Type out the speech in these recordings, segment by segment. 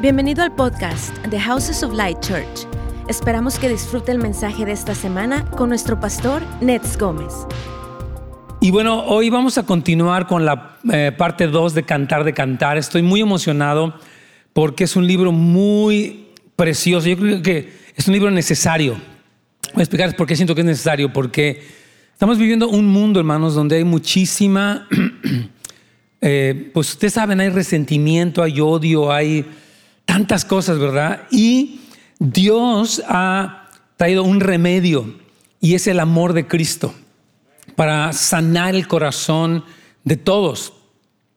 Bienvenido al podcast The Houses of Light Church. Esperamos que disfrute el mensaje de esta semana con nuestro pastor Nets Gómez. Y bueno, hoy vamos a continuar con la eh, parte 2 de Cantar de Cantar. Estoy muy emocionado porque es un libro muy precioso. Yo creo que es un libro necesario. Voy a explicarles por qué siento que es necesario. Porque estamos viviendo un mundo, hermanos, donde hay muchísima, eh, pues ustedes saben, hay resentimiento, hay odio, hay tantas cosas, ¿verdad? Y Dios ha traído un remedio y es el amor de Cristo para sanar el corazón de todos.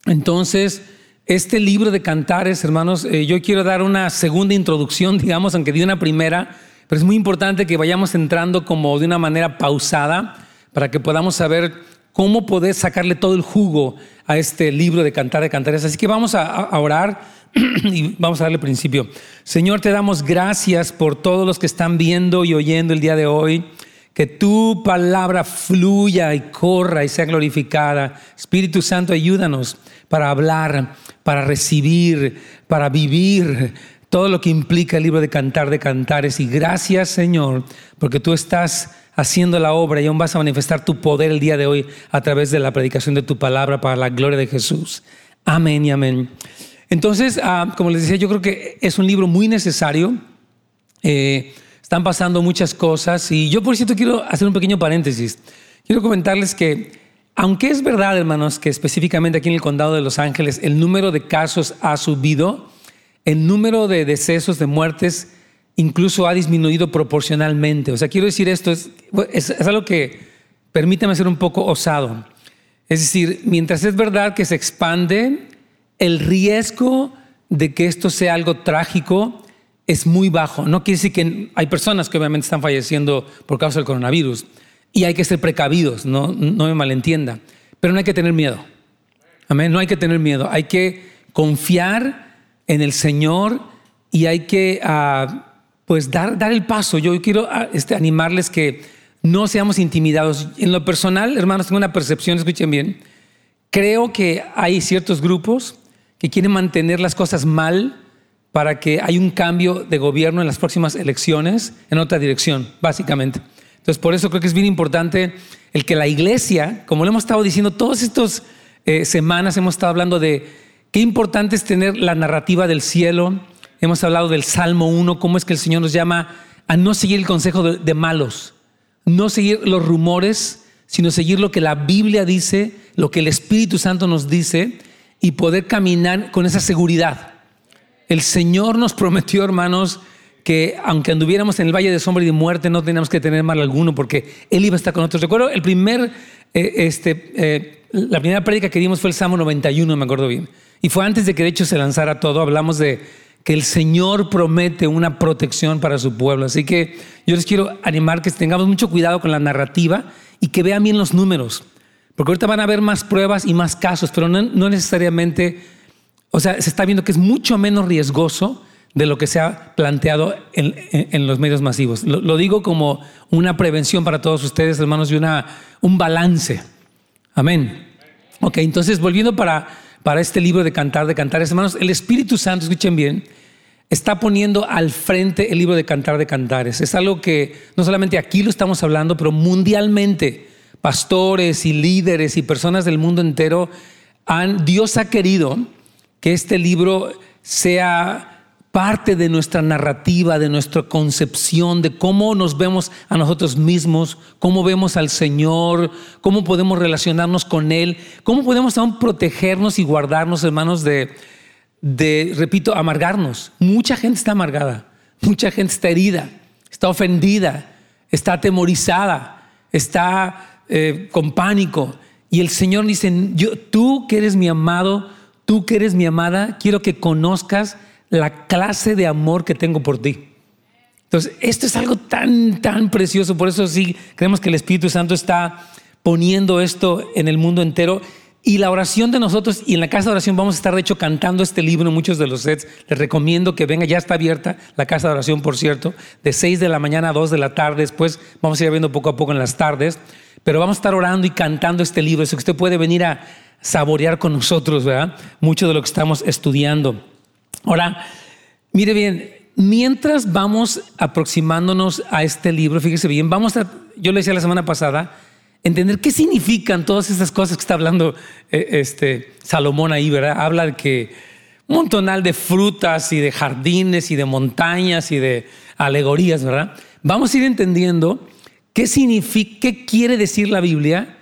Entonces, este libro de cantares, hermanos, eh, yo quiero dar una segunda introducción, digamos, aunque di una primera, pero es muy importante que vayamos entrando como de una manera pausada para que podamos saber cómo poder sacarle todo el jugo a este libro de cantar de cantares. Así que vamos a, a orar y vamos a darle principio. Señor, te damos gracias por todos los que están viendo y oyendo el día de hoy. Que tu palabra fluya y corra y sea glorificada. Espíritu Santo, ayúdanos para hablar, para recibir, para vivir todo lo que implica el libro de Cantar de Cantares. Y gracias, Señor, porque tú estás haciendo la obra y aún vas a manifestar tu poder el día de hoy a través de la predicación de tu palabra para la gloria de Jesús. Amén y amén. Entonces, ah, como les decía, yo creo que es un libro muy necesario. Eh, están pasando muchas cosas y yo por cierto quiero hacer un pequeño paréntesis. Quiero comentarles que, aunque es verdad, hermanos, que específicamente aquí en el condado de Los Ángeles el número de casos ha subido, el número de decesos, de muertes, incluso ha disminuido proporcionalmente. O sea, quiero decir esto, es, es, es algo que permítame ser un poco osado. Es decir, mientras es verdad que se expande el riesgo de que esto sea algo trágico es muy bajo. No quiere decir que hay personas que obviamente están falleciendo por causa del coronavirus y hay que ser precavidos, no, no me malentienda, pero no hay que tener miedo. Amén, no hay que tener miedo, hay que confiar en el Señor y hay que ah, pues dar, dar el paso. Yo quiero ah, este, animarles que no seamos intimidados. En lo personal, hermanos, tengo una percepción, escuchen bien, creo que hay ciertos grupos que quieren mantener las cosas mal para que haya un cambio de gobierno en las próximas elecciones en otra dirección, básicamente. Entonces, por eso creo que es bien importante el que la iglesia, como lo hemos estado diciendo todas estas eh, semanas, hemos estado hablando de qué importante es tener la narrativa del cielo. Hemos hablado del Salmo 1, cómo es que el Señor nos llama a no seguir el consejo de malos, no seguir los rumores, sino seguir lo que la Biblia dice, lo que el Espíritu Santo nos dice y poder caminar con esa seguridad. El Señor nos prometió, hermanos, que aunque anduviéramos en el valle de sombra y de muerte, no teníamos que tener mal alguno, porque Él iba a estar con nosotros. Recuerdo el primer, eh, este, eh, la primera prédica que dimos fue el Salmo 91, me acuerdo bien. Y fue antes de que de hecho se lanzara todo. Hablamos de que el Señor promete una protección para su pueblo. Así que yo les quiero animar que tengamos mucho cuidado con la narrativa y que vean bien los números. Porque ahorita van a haber más pruebas y más casos, pero no, necesariamente, o sea, se está viendo que es mucho menos riesgoso de lo que se ha planteado en, los medios masivos. Lo, digo como una prevención para todos ustedes, hermanos, y una, un balance. Amén. Ok, entonces volviendo para, para este libro de Cantar de Cantares, hermanos, el Espíritu Santo, escuchen bien, está poniendo al frente el libro de Cantar de Cantares. Es algo que no solamente aquí lo estamos hablando, pero mundialmente pastores y líderes y personas del mundo entero, han, Dios ha querido que este libro sea parte de nuestra narrativa, de nuestra concepción, de cómo nos vemos a nosotros mismos, cómo vemos al Señor, cómo podemos relacionarnos con Él, cómo podemos aún protegernos y guardarnos, hermanos, de, de, repito, amargarnos. Mucha gente está amargada, mucha gente está herida, está ofendida, está atemorizada, está eh, con pánico. Y el Señor dice, yo, tú que eres mi amado, tú que eres mi amada, quiero que conozcas la clase de amor que tengo por ti. Entonces, esto es algo tan, tan precioso. Por eso sí, creemos que el Espíritu Santo está poniendo esto en el mundo entero. Y la oración de nosotros, y en la casa de oración vamos a estar de hecho cantando este libro en muchos de los sets. Les recomiendo que venga, ya está abierta la casa de oración, por cierto, de 6 de la mañana a 2 de la tarde. Después vamos a ir viendo poco a poco en las tardes. Pero vamos a estar orando y cantando este libro, eso que usted puede venir a saborear con nosotros, ¿verdad? Mucho de lo que estamos estudiando. Ahora, Mire bien, mientras vamos aproximándonos a este libro, fíjese bien, vamos a, yo le decía la semana pasada, entender qué significan todas estas cosas que está hablando eh, este Salomón ahí, ¿verdad? Habla de que un montonal de frutas y de jardines y de montañas y de alegorías, ¿verdad? Vamos a ir entendiendo qué significa, qué quiere decir la Biblia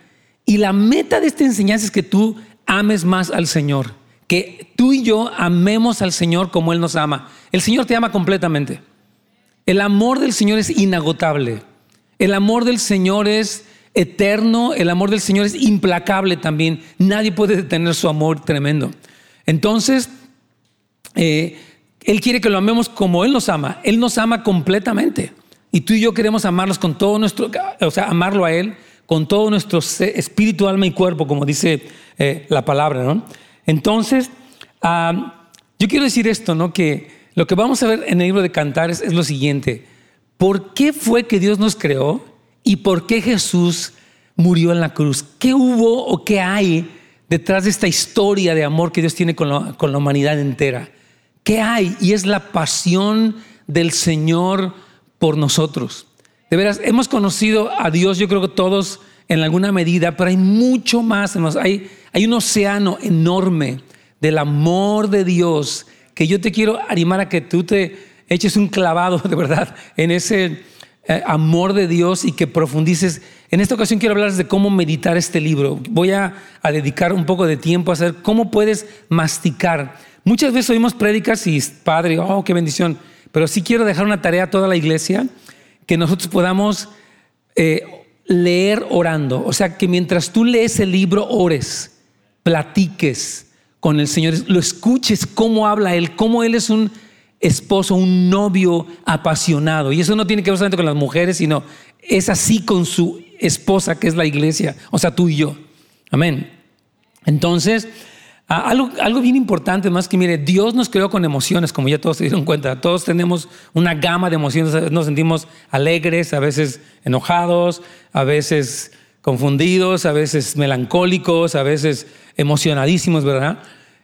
y la meta de esta enseñanza es que tú ames más al Señor, que tú y yo amemos al Señor como Él nos ama. El Señor te ama completamente. El amor del Señor es inagotable. El amor del Señor es eterno, el amor del Señor es implacable también. Nadie puede detener su amor tremendo. Entonces, eh, Él quiere que lo amemos como Él nos ama. Él nos ama completamente. Y tú y yo queremos amarlos con todo nuestro, o sea, amarlo a Él con todo nuestro espíritu, alma y cuerpo, como dice eh, la palabra, ¿no? Entonces, yo quiero decir esto, ¿no? Que lo que vamos a ver en el libro de Cantares es lo siguiente. ¿Por qué fue que Dios nos creó y por qué Jesús murió en la cruz? ¿Qué hubo o qué hay detrás de esta historia de amor que Dios tiene con la humanidad entera? ¿Qué hay? Y es la pasión del Señor por nosotros. De veras, hemos conocido a Dios, yo creo que todos en alguna medida, pero hay mucho más. Hay, hay un océano enorme del amor de Dios que yo te quiero animar a que tú te eches un clavado de verdad en ese eh, amor de Dios y que profundices. En esta ocasión quiero hablar de cómo meditar este libro. Voy a, dedicar un poco de tiempo a hacer cómo puedes masticar. Muchas veces oímos prédicas y Padre, oh, qué bendición. Pero sí quiero dejar una tarea a toda la iglesia, que nosotros podamos eh, leer orando. O sea, que mientras tú lees el libro, ores, platiques con el Señor, lo escuches cómo habla Él, cómo Él es un esposo, un novio apasionado. Y eso no tiene que ver solamente con las mujeres, sino es así con su esposa, que es la iglesia, o sea, tú y yo. Amén. Entonces, algo, algo, bien importante, más que mire, Dios nos creó con emociones, como ya todos se dieron cuenta. Todos tenemos una gama de emociones. Nos sentimos alegres, a veces enojados, a veces confundidos, a veces melancólicos, a veces emocionadísimos, ¿verdad?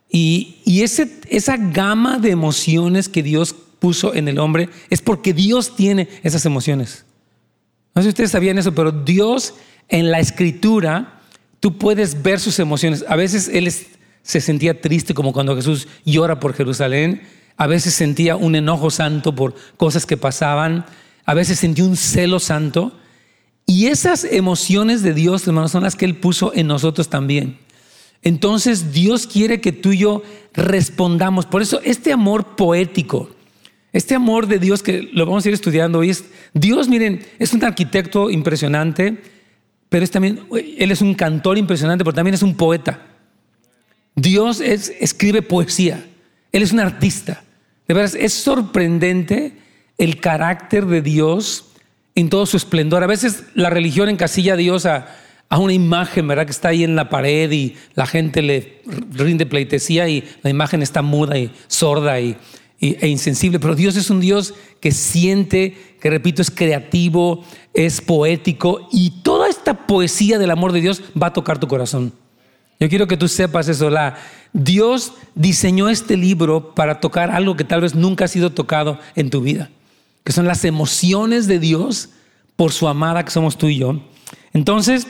Y, esa gama de emociones que Dios puso en el hombre es porque Dios tiene esas emociones. No sé si ustedes sabían eso, pero Dios en la escritura, tú puedes ver sus emociones. A veces Él se sentía triste como cuando Jesús llora por Jerusalén, a veces sentía un enojo santo por cosas que pasaban, a veces sentía un celo santo. Y esas emociones de Dios, hermanos, son las que Él puso en nosotros también. Entonces Dios quiere que tú y yo respondamos. Por eso este amor poético, este amor de Dios que lo vamos a ir estudiando hoy es, Dios, miren, es un arquitecto impresionante, pero es también, Él es un cantor impresionante, pero también es un poeta. Dios escribe poesía. Él es un artista. De verdad, es sorprendente el carácter de Dios en todo su esplendor. A veces la religión encasilla a Dios a, una imagen, ¿verdad? Que está ahí en la pared y la gente le rinde pleitesía y la imagen está muda y sorda y, e insensible. Pero Dios es un Dios que siente, que repito, es creativo, es poético y toda esta poesía del amor de Dios va a tocar tu corazón. Yo quiero que tú sepas eso. La, Dios diseñó este libro para tocar algo que tal vez nunca ha sido tocado en tu vida, que son las emociones de Dios por su amada que somos tú y yo. Entonces,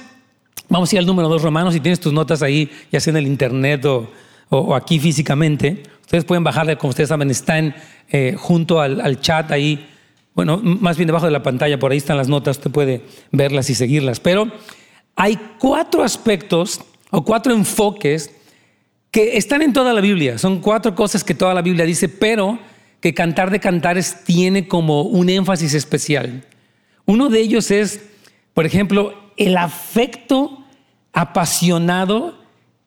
vamos a ir al número dos, Romanos. Si tienes tus notas ahí, ya sea en el internet o, aquí físicamente, ustedes pueden bajarle, como ustedes saben, están eh, junto al, al chat ahí. Bueno, más bien debajo de la pantalla, por ahí están las notas, usted puede verlas y seguirlas. Pero hay cuatro aspectos o cuatro enfoques que están en toda la Biblia. Son cuatro cosas que toda la Biblia dice, pero que Cantar de Cantares tiene como un énfasis especial. Uno de ellos es, por ejemplo, el afecto apasionado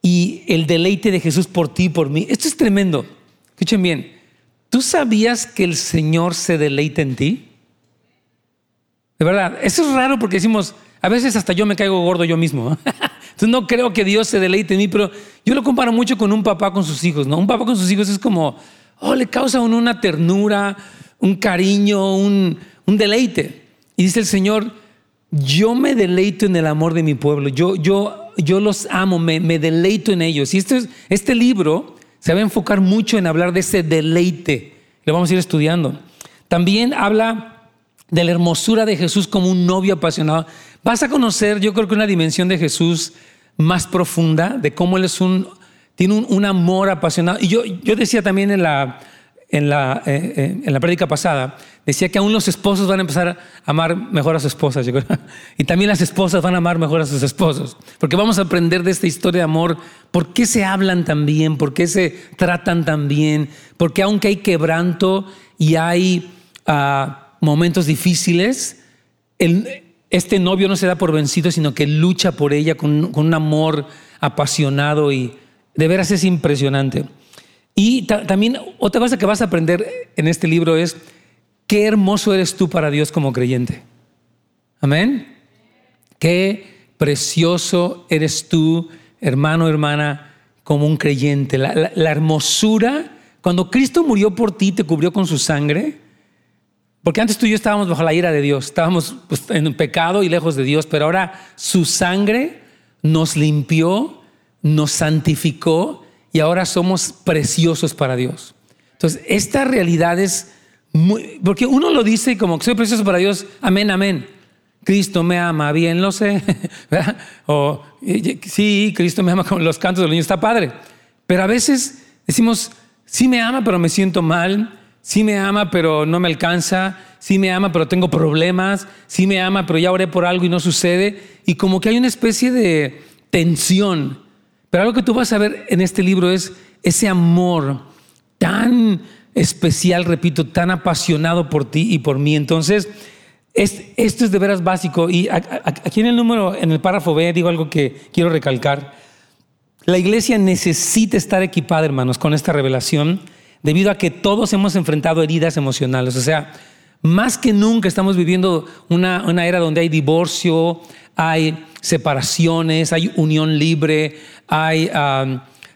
y el deleite de Jesús por ti y por mí. Esto es tremendo. Escuchen bien. ¿Tú sabías que el Señor se deleita en ti? De verdad, eso es raro porque decimos, a veces hasta yo me caigo gordo yo mismo. Entonces no creo que Dios se deleite en mí, pero yo lo comparo mucho con un papá con sus hijos, ¿no? Un papá con sus hijos es como, oh, le causa uno una ternura, un cariño, un, deleite. Y dice el Señor, yo me deleito en el amor de mi pueblo, yo, yo, yo los amo, me, me deleito en ellos. Y este, este libro se va a enfocar mucho en hablar de ese deleite lo vamos a ir estudiando. También habla de la hermosura de Jesús como un novio apasionado. Vas a conocer, yo creo que una dimensión de Jesús más profunda, de cómo Él es un, tiene un, amor apasionado. Y yo, yo decía también en la, en la, eh, eh, en la prédica pasada, decía que aún los esposos van a empezar a amar mejor a sus esposas. Y también las esposas van a amar mejor a sus esposos. Porque vamos a aprender de esta historia de amor, por qué se hablan tan bien, por qué se tratan tan bien, porque aunque hay quebranto y hay ah, momentos difíciles, este novio no se da por vencido, sino que lucha por ella con, con un amor apasionado y de veras es impresionante. Y también otra cosa que vas a aprender en este libro es qué hermoso eres tú para Dios como creyente. Amén. Qué precioso eres tú, hermano, hermana, como un creyente. La, hermosura, cuando Cristo murió por ti, te cubrió con su sangre. Porque antes tú y yo estábamos bajo la ira de Dios, estábamos pues, en pecado y lejos de Dios, pero ahora su sangre nos limpió, nos santificó y ahora somos preciosos para Dios. Entonces, esta realidad es muy, porque uno lo dice como que soy precioso para Dios, amén, amén. Cristo me ama, bien lo sé. o sí, Cristo me ama con los cantos de los niños, está padre. Pero a veces decimos, sí me ama, pero me siento mal. Sí me ama, pero no me alcanza. Sí me ama, pero tengo problemas. Sí me ama, pero ya oré por algo y no sucede. Y como que hay una especie de tensión pero algo que tú vas a ver en este libro es ese amor tan especial, repito, tan apasionado por ti y por mí. Entonces, esto es de veras básico. Y aquí en el número, en el párrafo B, digo algo que quiero recalcar. La iglesia necesita estar equipada, hermanos, con esta revelación, debido a que todos hemos enfrentado heridas emocionales. O sea, más que nunca estamos viviendo una, era donde hay divorcio, hay separaciones, hay unión libre, hay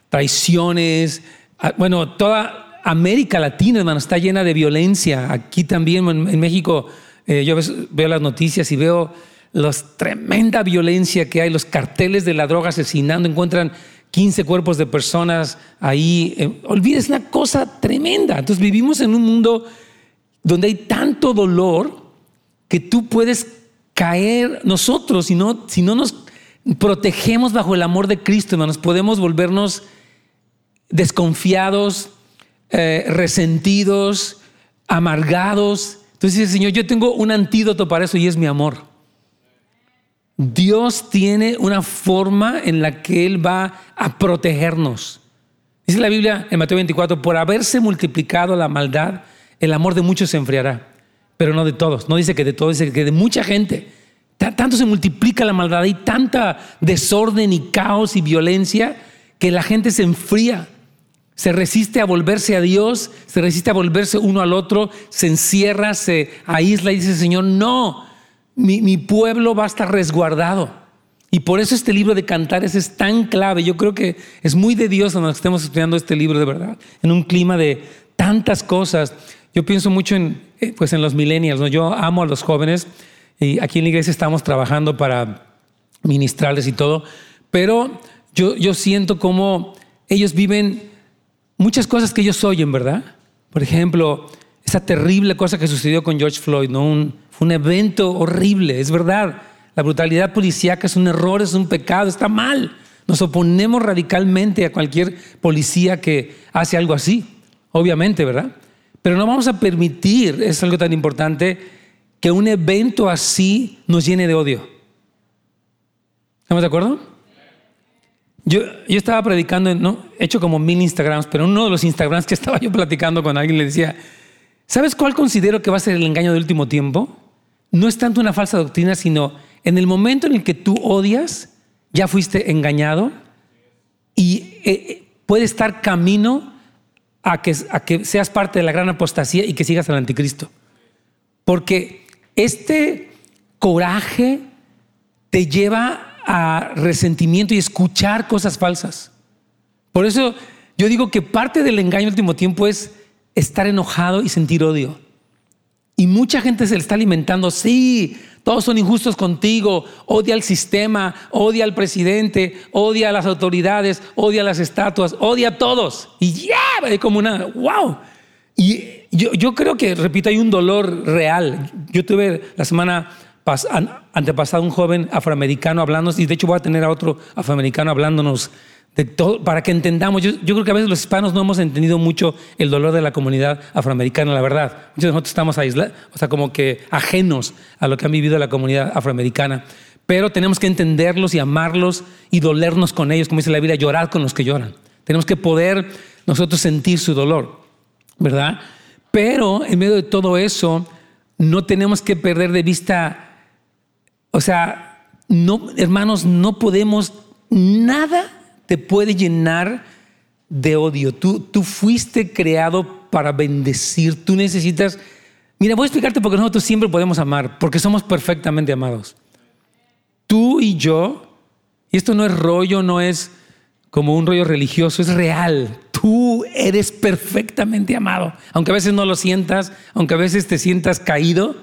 traiciones. Ah, bueno, toda América Latina, hermano, está llena de violencia. Aquí también en, México, eh, yo veo las noticias y veo la tremenda violencia que hay, los carteles de la droga asesinando, encuentran 15 cuerpos de personas ahí. Eh, olvides una cosa tremenda. Entonces vivimos en un mundo donde hay tanto dolor que tú puedes caer nosotros, si no, si no nos protegemos bajo el amor de Cristo, hermanos, podemos volvernos desconfiados, eh, resentidos, amargados. Entonces dice, Señor, yo tengo un antídoto para eso y es mi amor. Dios tiene una forma en la que Él va a protegernos. Dice la Biblia en Mateo 24, por haberse multiplicado la maldad, el amor de muchos se enfriará pero no de todos. No dice que de todos, dice que de mucha gente. Tanto se multiplica la maldad, hay tanta desorden y caos y violencia que la gente se enfría, se resiste a volverse a Dios, se resiste a volverse uno al otro, se encierra, se aísla y dice, Señor, no, mi, pueblo va a estar resguardado. Y por eso este libro de cantares es tan clave. Yo creo que es muy de Dios cuando estemos estudiando este libro de verdad, en un clima de tantas cosas. Yo pienso mucho en, eh, pues en los millennials, ¿no? Yo amo a los jóvenes y aquí en la iglesia estamos trabajando para ministrarles y todo, pero yo, yo siento como ellos viven muchas cosas que ellos oyen, ¿verdad? Por ejemplo, esa terrible cosa que sucedió con George Floyd, ¿no? Un, fue un evento horrible, es verdad. La brutalidad policíaca es un error, es un pecado, está mal. Nos oponemos radicalmente a cualquier policía que hace algo así, obviamente, ¿verdad? Pero no vamos a permitir, es algo tan importante, que un evento así nos llene de odio. ¿Estamos de acuerdo? Yo, yo estaba predicando, ¿no? he hecho como mil Instagrams, pero uno de los Instagrams que estaba yo platicando con alguien le decía, ¿sabes cuál considero que va a ser el engaño del último tiempo? No es tanto una falsa doctrina, sino en el momento en el que tú odias, ya fuiste engañado y eh, eh, puede estar camino a que, a que seas parte de la gran apostasía y que sigas al anticristo. Porque este coraje te lleva a resentimiento y escuchar cosas falsas. Por eso yo digo que parte del engaño en último tiempo es estar enojado y sentir odio. Y mucha gente se le está alimentando, sí, todos son injustos contigo, odia al sistema, odia al presidente, odia a las autoridades, odia a las estatuas, odia a todos. Y ya, yeah, como una, wow. Y, yo, yo creo que, repito, hay un dolor real. Yo tuve la semana antepasada un joven afroamericano hablándonos, y de hecho voy a tener a otro afroamericano hablándonos para que entendamos. Yo, creo que a veces los hispanos no hemos entendido mucho el dolor de la comunidad afroamericana, la verdad. Muchos de nosotros estamos aislados, o sea, como que ajenos a lo que ha vivido la comunidad afroamericana. Pero tenemos que entenderlos y amarlos y dolernos con ellos, como dice la Biblia, llorar con los que lloran. Tenemos que poder nosotros sentir su dolor, ¿verdad? Pero en medio de todo eso, no tenemos que perder de vista, o sea, no, hermanos, no podemos, nada te puede llenar de odio. Tú, tú fuiste creado para bendecir, tú necesitas... Mira, voy a explicarte porque nosotros siempre podemos amar, porque somos perfectamente amados. Tú y yo, y esto no es rollo, no es como un rollo religioso, es real. Tú eres perfectamente amado. Aunque a veces no lo sientas, aunque a veces te sientas caído,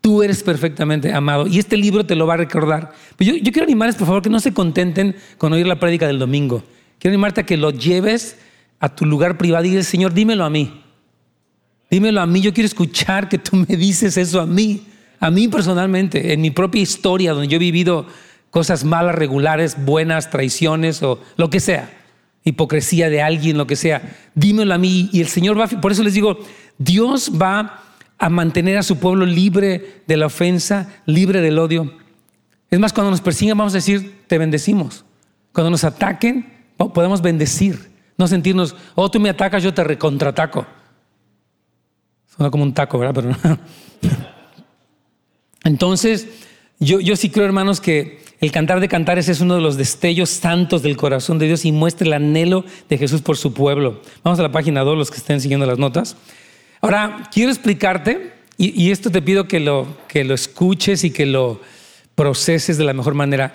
tú eres perfectamente amado. Y este libro te lo va a recordar. Pero yo, quiero animarles, por favor, que no se contenten con oír la prédica del domingo. Quiero animarte a que lo lleves a tu lugar privado y dices, Señor, dímelo a mí. Dímelo a mí. Yo quiero escuchar que tú me dices eso a mí. A mí personalmente, en mi propia historia, donde yo he vivido cosas malas, regulares, buenas, traiciones o lo que sea, hipocresía de alguien, lo que sea, dímelo a mí. Y el Señor va, por eso les digo, Dios va a mantener a su pueblo libre de la ofensa, libre del odio. Es más, cuando nos persigan, vamos a decir, te bendecimos. Cuando nos ataquen, podemos bendecir. No sentirnos, oh, tú me atacas, yo te recontrataco. Suena como un taco, ¿verdad? Pero. Entonces, yo, yo sí creo, hermanos, que el cantar de cantares es uno de los destellos santos del corazón de Dios y muestra el anhelo de Jesús por su pueblo. Vamos a la página 2, los que estén siguiendo las notas. Ahora, quiero explicarte, y, esto te pido que lo, que lo escuches y que lo proceses de la mejor manera.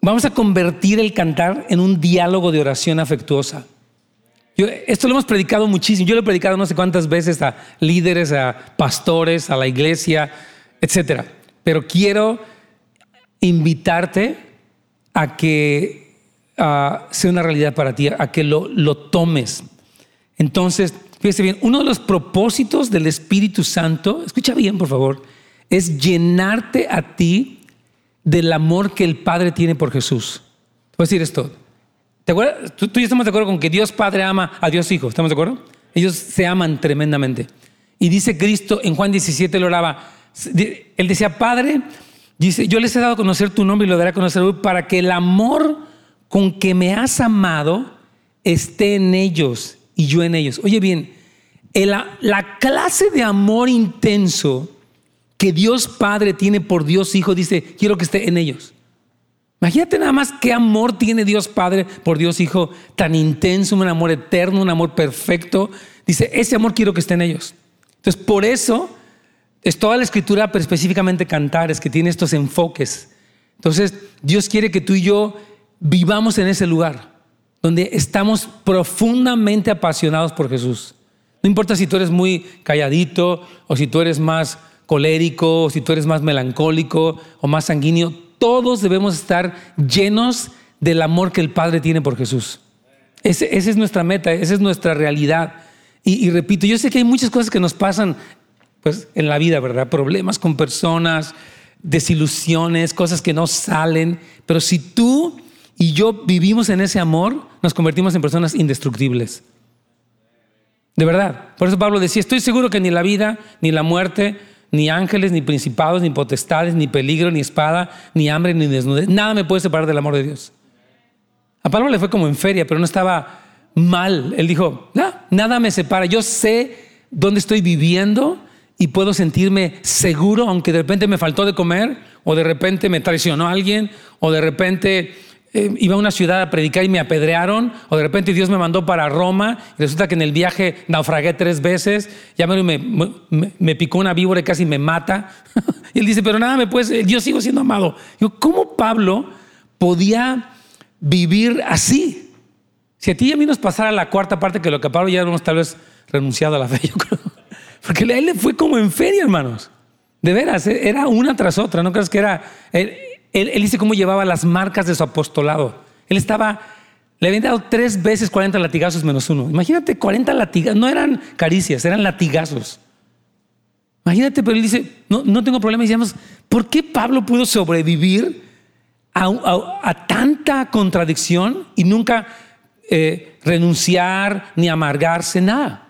Vamos a convertir el cantar en un diálogo de oración afectuosa esto lo hemos predicado muchísimo. Yo lo he predicado no sé cuántas veces a líderes, a pastores, a la iglesia, etc. Pero quiero invitarte a que sea una realidad para ti, a que lo, lo tomes. Entonces, fíjese bien, uno de los propósitos del Espíritu Santo, escucha bien por favor, es llenarte a ti del amor que el Padre tiene por Jesús. Voy a decir esto. ¿Te acuerdas? Tú, y yo estamos de acuerdo con que Dios Padre ama a Dios Hijo. ¿Estamos de acuerdo? Ellos se aman tremendamente. Y dice Cristo en Juan 17, lo oraba. Él decía, Padre, yo les he dado a conocer tu nombre y lo daré a conocer para que el amor con que me has amado esté en ellos y yo en ellos. Oye bien, la clase de amor intenso que Dios Padre tiene por Dios Hijo, dice, quiero que esté en ellos. Imagínate nada más qué amor tiene Dios Padre por Dios Hijo, tan intenso, un amor eterno, un amor perfecto. Dice, ese amor quiero que esté en ellos. Entonces, por eso es toda la escritura, pero específicamente Cantares, que tiene estos enfoques. Entonces, Dios quiere que tú y yo vivamos en ese lugar, donde estamos profundamente apasionados por Jesús. No importa si tú eres muy calladito, o si tú eres más colérico, o si tú eres más melancólico, o más sanguíneo, todos debemos estar llenos del amor que el Padre tiene por Jesús. esa es nuestra meta, esa es nuestra realidad. Y, repito, yo sé que hay muchas cosas que nos pasan pues, en la vida, ¿verdad? Problemas con personas, desilusiones, cosas que no salen. Pero si tú y yo vivimos en ese amor, nos convertimos en personas indestructibles. De verdad. Por eso Pablo decía, estoy seguro que ni la vida, ni la muerte, ni ángeles, ni principados, ni potestades, ni peligro, ni espada, ni hambre, ni desnudez. Nada me puede separar del amor de Dios. A Pablo le fue como en feria, pero no estaba mal. Él dijo, nada me separa. Yo sé dónde estoy viviendo y puedo sentirme seguro, aunque de repente me faltó de comer, o de repente me traicionó alguien, o de repente eh, iba a una ciudad a predicar y me apedrearon, o de repente Dios me mandó para Roma, y resulta que en el viaje naufragué tres veces, ya me, picó una víbora y casi me mata. y él dice, pero nada, me puedes, yo sigo siendo amado. Yo, ¿cómo Pablo podía vivir así? Si a ti y a mí nos pasara la cuarta parte, que lo que Pablo ya hemos tal vez renunciado a la fe, yo creo. Porque a él le fue como en feria, hermanos. De veras, era una tras otra, ¿no crees que era? Él, dice cómo llevaba las marcas de su apostolado. Él estaba Le habían dado tres veces 40 latigazos menos uno. Imagínate, 40 latigazos. No eran caricias, eran latigazos. Imagínate, pero él dice, no, no tengo problema. Y decíamos, ¿por qué Pablo pudo sobrevivir a, tanta contradicción y nunca eh, renunciar ni amargarse, nada?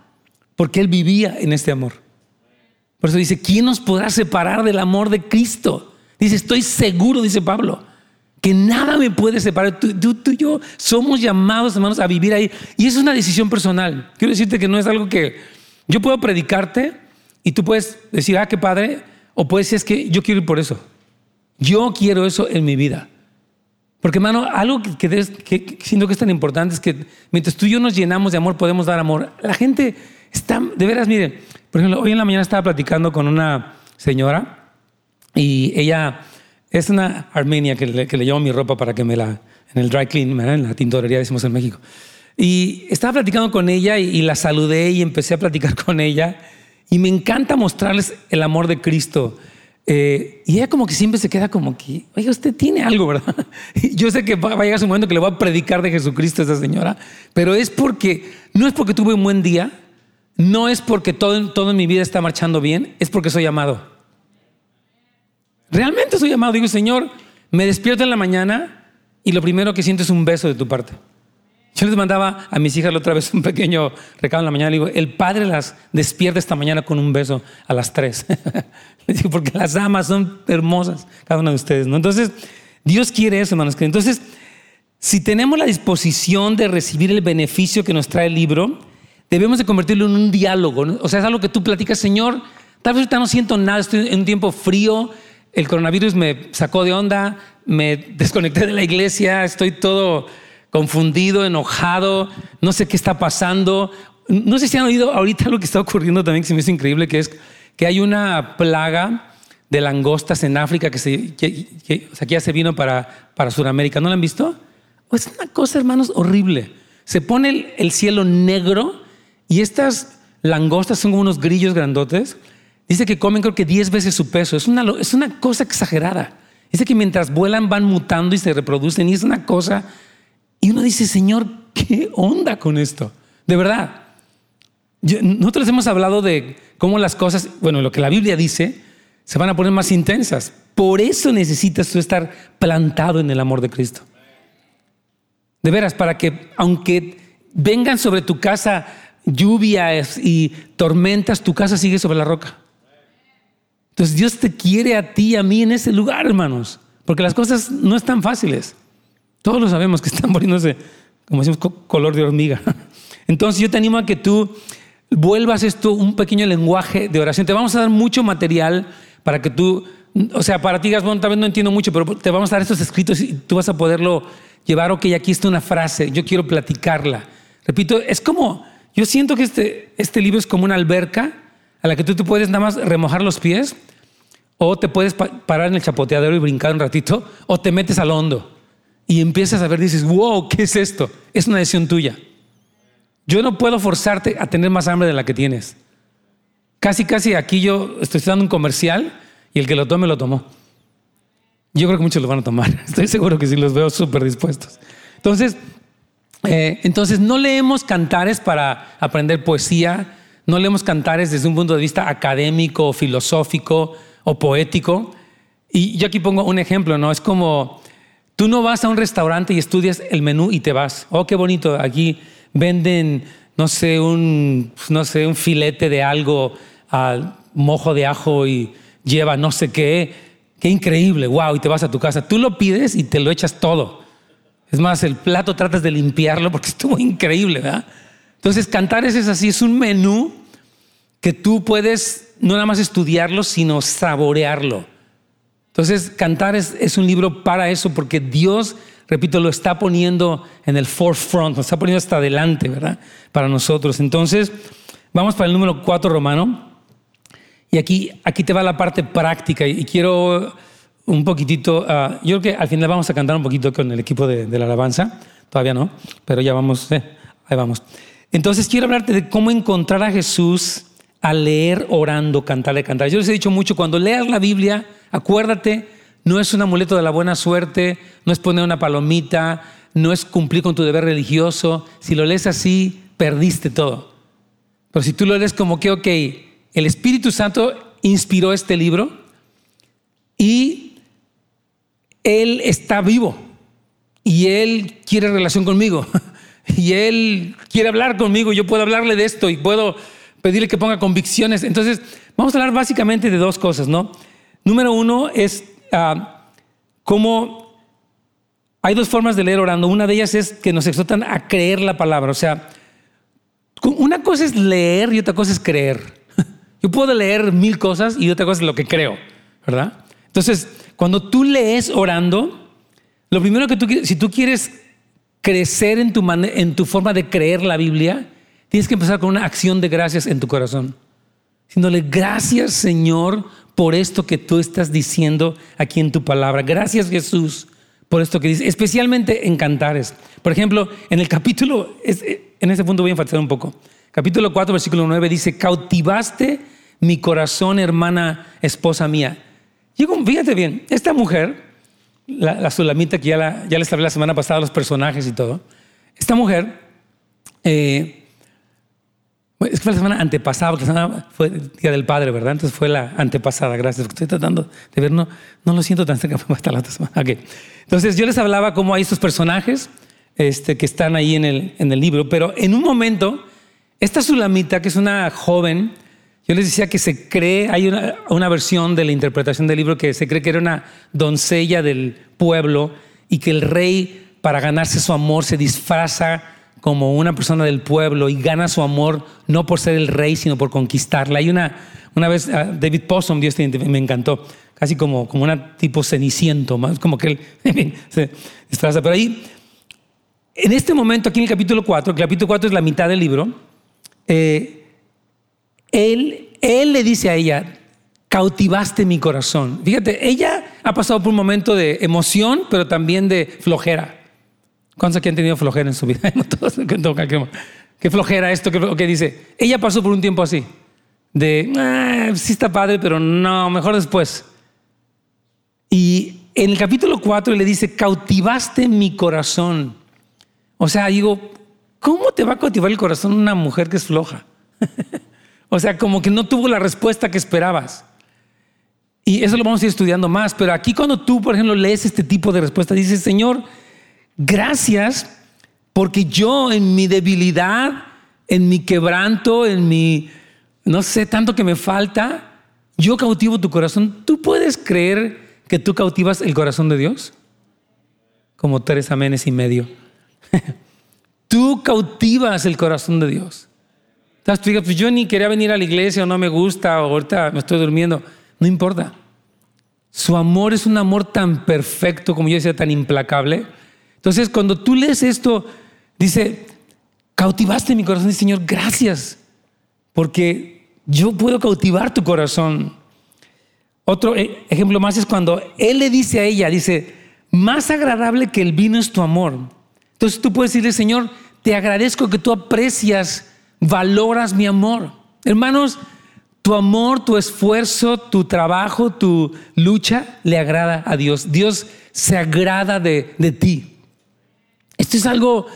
Porque él vivía en este amor. Por eso dice, ¿quién nos podrá separar del amor de Cristo? Dice, estoy seguro, dice Pablo, que nada me puede separar. Tú, tú, y yo somos llamados, hermanos, a vivir ahí. Y es una decisión personal. Quiero decirte que no es algo que yo puedo predicarte y tú puedes decir, ah, qué padre, o puedes decir, es que yo quiero ir por eso. Yo quiero eso en mi vida. Porque, hermano, algo que, que, siento que es tan importante es que mientras tú y yo nos llenamos de amor, podemos dar amor. La gente está, de veras, mire, por ejemplo, hoy en la mañana estaba platicando con una señora y ella es una armenia que le, que llevo mi ropa para que me la, en el dry clean, en la tintorería decimos en México. Y estaba platicando con ella y, la saludé y empecé a platicar con ella. Y me encanta mostrarles el amor de Cristo. Eh, y ella como que siempre se queda como que, oye, usted tiene algo, ¿verdad? yo sé que va a llegar su momento que le voy a predicar de Jesucristo a esa señora, pero es porque, no es porque tuve un buen día, no es porque todo, todo en mi vida está marchando bien, es porque soy amado. Realmente soy amado. Digo, Señor, me despierto en la mañana y lo primero que siento es un beso de tu parte. Yo les mandaba a mis hijas la otra vez un pequeño recado en la mañana. Le digo, el padre las despierta esta mañana con un beso a las tres. Le digo, porque las amas son hermosas, cada una de ustedes. ¿no? Entonces, Dios quiere eso, hermanos. Entonces, si tenemos la disposición de recibir el beneficio que nos trae el libro, debemos de convertirlo en un diálogo. O sea, es algo que tú platicas, Señor, tal vez ahorita no siento nada, estoy en un tiempo frío, el coronavirus me sacó de onda, me desconecté de la iglesia, estoy todo confundido, enojado, no sé qué está pasando. No sé si han oído ahorita lo que está ocurriendo también, que se me hizo increíble, que es que hay una plaga de langostas en África que, se, que, ya se vino para, para Sudamérica. ¿No la han visto? Es una cosa, hermanos, horrible. Se pone el cielo negro y estas langostas son como unos grillos grandotes Dice que comen creo que 10 veces su peso. Es una, es una cosa exagerada. Dice que mientras vuelan van mutando y se reproducen y es una cosa... Y uno dice, Señor, ¿qué onda con esto? De verdad. nosotros hemos hablado de cómo las cosas, bueno, lo que la Biblia dice, se van a poner más intensas. Por eso necesitas tú estar plantado en el amor de Cristo. De veras, para que aunque vengan sobre tu casa lluvias y tormentas, tu casa sigue sobre la roca. Entonces Dios te quiere a ti y a mí en ese lugar, hermanos, porque las cosas no están fáciles. Todos lo sabemos que están poniéndose, como decimos, color de hormiga. Entonces yo te animo a que tú vuelvas esto un pequeño lenguaje de oración. Te vamos a dar mucho material para que tú, o sea, para ti, bueno, tal vez no entiendo mucho, pero te vamos a dar estos escritos y tú vas a poderlo llevar. Ok, aquí está una frase, yo quiero platicarla. Repito, es como, yo siento que este, este libro es como una alberca a la que tú te puedes nada más remojar los pies, o te puedes parar en el chapoteadero y brincar un ratito, o te metes al hondo y empiezas a ver, dices, wow, ¿qué es esto? Es una decisión tuya. Yo no puedo forzarte a tener más hambre de la que tienes. Casi, casi aquí yo estoy dando un comercial y el que lo tome lo tomó. Yo creo que muchos lo van a tomar. Estoy seguro que sí los veo súper dispuestos. Entonces, eh, entonces no leemos cantares para aprender poesía, no leemos cantares desde un punto de vista académico, filosófico o poético. Y yo aquí pongo un ejemplo, ¿no? Es como, tú no vas a un restaurante y estudias el menú y te vas. Oh, qué bonito, aquí venden, no sé, un, no sé, un filete de algo al mojo de ajo y lleva no sé qué. Qué increíble, wow, y te vas a tu casa. Tú lo pides y te lo echas todo. Es más, el plato tratas de limpiarlo porque estuvo increíble, ¿verdad? Entonces, Cantares es así, es un menú que tú puedes no nada más estudiarlo, sino saborearlo. Entonces, Cantares es un libro para eso, porque Dios, repito, lo está poniendo en el forefront, lo está poniendo hasta adelante, ¿verdad? Para nosotros. Entonces, vamos para el número 4 romano. Y aquí, aquí te va la parte práctica y quiero un poquitito, ah, yo creo que al final vamos a cantar un poquito con el equipo de, la alabanza, todavía no, pero ya vamos, eh, ahí vamos. Entonces quiero hablarte de cómo encontrar a Jesús al leer, orando, cantarle, cantar. Yo les he dicho mucho, cuando leas la Biblia, acuérdate, no es un amuleto de la buena suerte, no es poner una palomita, no es cumplir con tu deber religioso. Si lo lees así, perdiste todo. Pero si tú lo lees como que, ok, el Espíritu Santo inspiró este libro y Él está vivo y Él quiere relación conmigo y Él quiere hablar conmigo, yo puedo hablarle de esto y puedo pedirle que ponga convicciones. Entonces, vamos a hablar básicamente de dos cosas, ¿no? Número uno es uh, cómo hay dos formas de leer orando. Una de ellas es que nos exhortan a creer la palabra. O sea, una cosa es leer y otra cosa es creer. Yo puedo leer mil cosas y otra cosa es lo que creo, ¿verdad? Entonces, cuando tú lees orando, lo primero que tú si tú quieres crecer en tu, en tu forma de creer la Biblia, tienes que empezar con una acción de gracias en tu corazón. Diciéndole, gracias Señor por esto que tú estás diciendo aquí en tu palabra. Gracias Jesús por esto que dices, especialmente en cantares. Por ejemplo, en el capítulo, en ese punto voy a enfatizar un poco. Capítulo 4, versículo 9 dice, cautivaste mi corazón, hermana, esposa mía. fíjate bien, esta mujer, la, sulamita que ya, la, ya les hablé la semana pasada, los personajes y todo, esta mujer, eh, es que fue la semana antepasada, porque la fue el Día del Padre, ¿verdad? Entonces fue la antepasada, gracias. Estoy tratando de ver, no, no lo siento tan cerca hasta la otra semana. Okay. Entonces yo les hablaba cómo hay estos personajes este, que están ahí en el, en el libro, pero en un momento, esta Sulamita, que es una joven, yo les decía que se cree, hay una, una versión de la interpretación del libro que se cree que era una doncella del pueblo y que el rey, para ganarse su amor, se disfraza como una persona del pueblo y gana su amor no por ser el rey, sino por conquistarla. Hay una, una vez, ah, David Possum Dios te me encantó, casi como, como una tipo ceniciento, más como que él se disfraza. Pero ahí, en este momento, aquí en el capítulo 4, el capítulo 4 es la mitad del libro, eh, él, le dice a ella, cautivaste mi corazón. Fíjate, ella ha pasado por un momento de emoción, pero también de flojera. ¿Cuántos aquí han tenido flojera en su vida? ¿Qué flojera esto? ¿Qué, dice? Ella pasó por un tiempo así. De, ah, sí está padre, pero no, mejor después. Y en el capítulo 4 le dice, cautivaste mi corazón. O sea, digo, ¿cómo te va a cautivar el corazón una mujer que es floja? o sea, como que no tuvo la respuesta que esperabas. Y eso lo vamos a ir estudiando más. Pero aquí cuando tú, por ejemplo, lees este tipo de respuesta, dices, Señor, Gracias porque yo en mi debilidad, en mi quebranto, en mi, no sé, tanto que me falta, yo cautivo tu corazón. ¿Tú puedes creer que tú cautivas el corazón de Dios? Como tres amenes y medio. tú cautivas el corazón de Dios. Entonces tú digas, pues yo ni quería venir a la iglesia o no me gusta o ahorita me estoy durmiendo. No importa. Su amor es un amor tan perfecto, como yo decía, tan implacable, entonces, cuando tú lees esto, dice, cautivaste mi corazón, Señor, gracias, porque yo puedo cautivar tu corazón. Otro e, ejemplo más es cuando Él le dice a ella, dice, más agradable que el vino es tu amor. Entonces tú puedes decirle, Señor, te agradezco que tú aprecias, valoras mi amor. Hermanos, tu amor, tu esfuerzo, tu trabajo, tu lucha le agrada a Dios. Dios se agrada de, de ti. Esto es algo,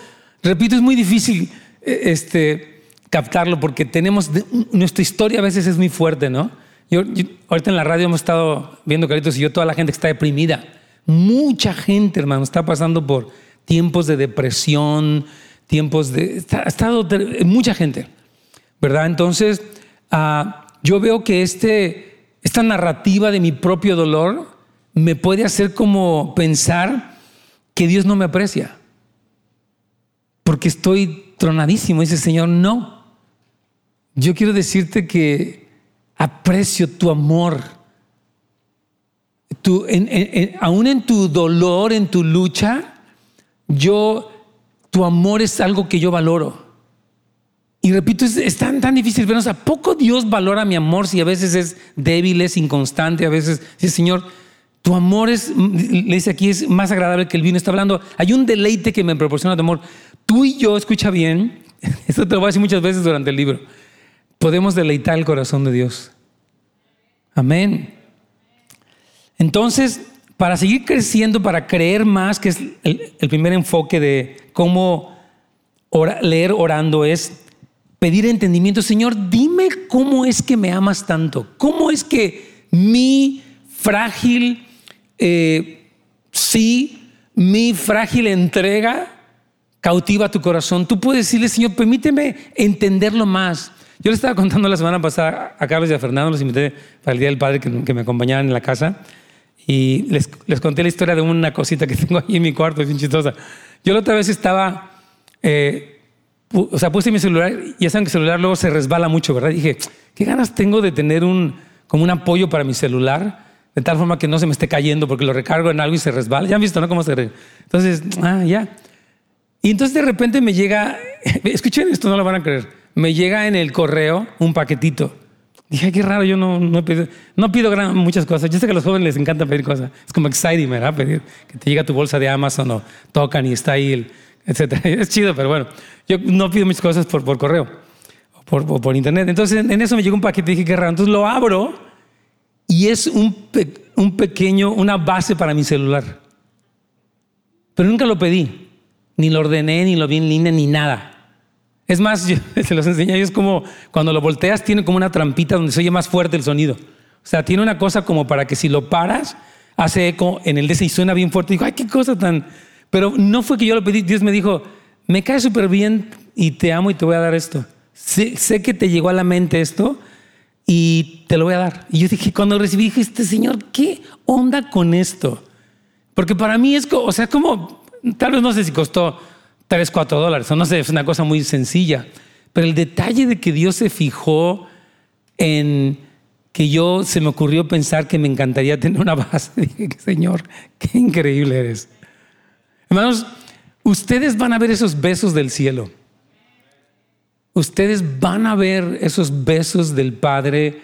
repito, es muy difícil eh, este, captarlo porque tenemos, nuestra historia a veces es muy fuerte, ¿no? Yo, ahorita en la radio hemos estado viendo, Caritos y yo, toda la gente que está deprimida. Mucha gente, hermano, está pasando por tiempos de depresión, tiempos de... Ha estado mucha gente, ¿verdad? Entonces, ah, yo veo que este, esta narrativa de mi propio dolor me puede hacer como pensar que Dios no me aprecia porque estoy tronadísimo. Dice, Señor, no. Yo quiero decirte que aprecio tu amor. Tu, aún en tu dolor, en tu lucha, yo, tu amor es algo que yo valoro. Y repito, es, tan, tan difícil vernos. ¿A poco Dios valora mi amor si a veces es débil, es inconstante? A veces dice, Señor, tu amor es, le dice aquí, es más agradable que el vino. Está hablando, hay un deleite que me proporciona tu amor. Tú y yo, escucha bien, esto te lo voy a decir muchas veces durante el libro, podemos deleitar el corazón de Dios. Amén. Entonces, para seguir creciendo, para creer más, que es el, primer enfoque de cómo leer orando, es pedir entendimiento. Señor, dime cómo es que me amas tanto. ¿Cómo es que mi frágil, eh, sí, mi frágil entrega cautiva tu corazón? Tú puedes decirle, Señor, permíteme entenderlo más. Yo le estaba contando la semana pasada a Carlos y a Fernando, los invité para el Día del Padre que, me acompañaran en la casa. Y les, les, conté la historia de una cosita que tengo ahí en mi cuarto, es bien chistosa. Yo la otra vez estaba, eh, o sea, puse mi celular, y ya saben que el celular luego se resbala mucho, ¿verdad? Y dije, ¿qué ganas tengo de tener un, como un apoyo para mi celular? De tal forma que no se me esté cayendo porque lo recargo en algo y se resbala. Ya han visto, ¿no? Cómo se... Re... Entonces, ah, ya. Y entonces de repente me llega, escuchen esto, no lo van a creer, me llega en el correo un paquetito Dije, qué raro, yo no, no pido, no pido muchas cosas. Yo sé que a los jóvenes les encanta pedir cosas. Es como exciting, ¿verdad? Pedir que te llega tu bolsa de Amazon o tocan y está ahí, etc. Es chido, pero bueno, yo no pido muchas cosas por, por correo o por, internet. Entonces en eso me llegó un paquete y dije, qué raro. Entonces lo abro y es un, un pequeño, una base para mi celular. Pero nunca lo pedí, ni lo ordené, ni lo vi en línea, ni nada. Es más, se los enseñé, es como cuando lo volteas, tiene como una trampita donde se oye más fuerte el sonido. O sea, tiene una cosa como para que si lo paras, hace eco en el DC y suena bien fuerte. Digo, ay, qué cosa tan. Pero no fue que yo lo pedí, Dios me dijo, me cae súper bien y te amo y te voy a dar esto. Sé, sé, que te llegó a la mente esto y te lo voy a dar. Y yo dije, cuando recibí, dije, este Señor, ¿qué onda con esto? Porque para mí es, o sea, como, tal vez no sé si costó 3, 4 dólares. No sé, es una cosa muy sencilla. Pero el detalle de que Dios se fijó en que yo se me ocurrió pensar que me encantaría tener una base. Dije, Señor, qué increíble eres. Hermanos, ustedes van a ver esos besos del cielo. Ustedes van a ver esos besos del Padre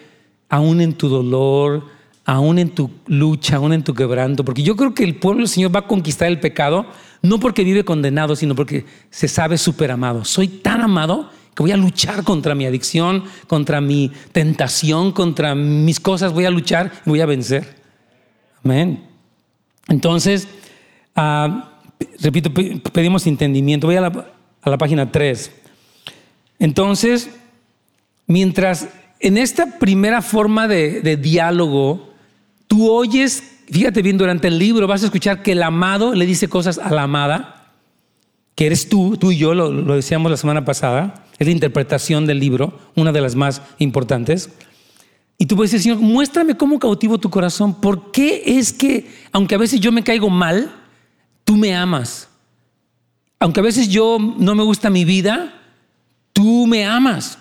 aún en tu dolor, aún en tu lucha, aún en tu quebranto. Porque yo creo que el pueblo del Señor va a conquistar el pecado no porque vive condenado, sino porque se sabe súper amado. Soy tan amado que voy a luchar contra mi adicción, contra mi tentación, contra mis cosas. Voy a luchar y voy a vencer. Amén. Entonces, ah, repito, pedimos entendimiento. Voy a la, página 3. Entonces, mientras en esta primera forma de, de diálogo, tú oyes fíjate bien, durante el libro vas a escuchar que el amado le dice cosas a la amada, que eres tú, tú y yo, lo, decíamos la semana pasada, es la interpretación del libro, una de las más importantes. Y tú puedes decir, Señor, muéstrame cómo cautivo tu corazón. ¿Por qué es que, aunque a veces yo me caigo mal, tú me amas? Aunque a veces yo no me gusta mi vida, tú me amas.